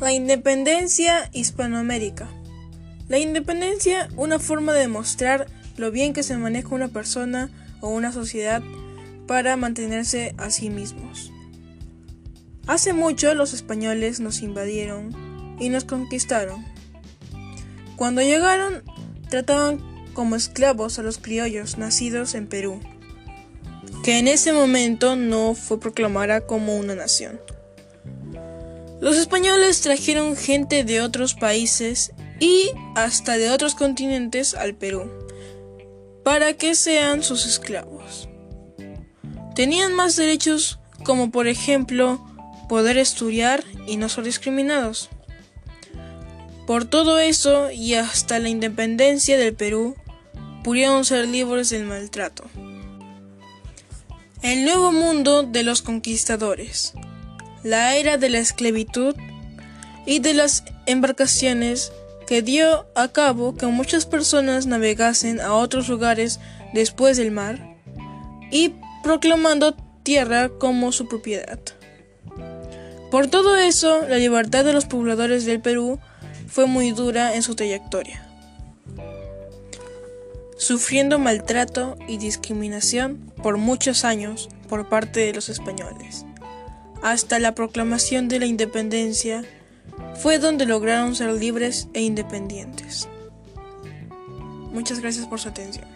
La independencia Hispanoamérica. La independencia, una forma de demostrar lo bien que se maneja una persona o una sociedad para mantenerse a sí mismos. Hace mucho los españoles nos invadieron y nos conquistaron. Cuando llegaron, trataban como esclavos a los criollos nacidos en Perú, que en ese momento no fue proclamada como una nación. Los españoles trajeron gente de otros países y hasta de otros continentes al Perú para que sean sus esclavos. Tenían más derechos como por ejemplo poder estudiar y no ser discriminados. Por todo eso y hasta la independencia del Perú, pudieron ser libres del maltrato. El nuevo mundo de los conquistadores la era de la esclavitud y de las embarcaciones que dio a cabo que muchas personas navegasen a otros lugares después del mar y proclamando tierra como su propiedad. Por todo eso, la libertad de los pobladores del Perú fue muy dura en su trayectoria, sufriendo maltrato y discriminación por muchos años por parte de los españoles hasta la proclamación de la independencia, fue donde lograron ser libres e independientes. Muchas gracias por su atención.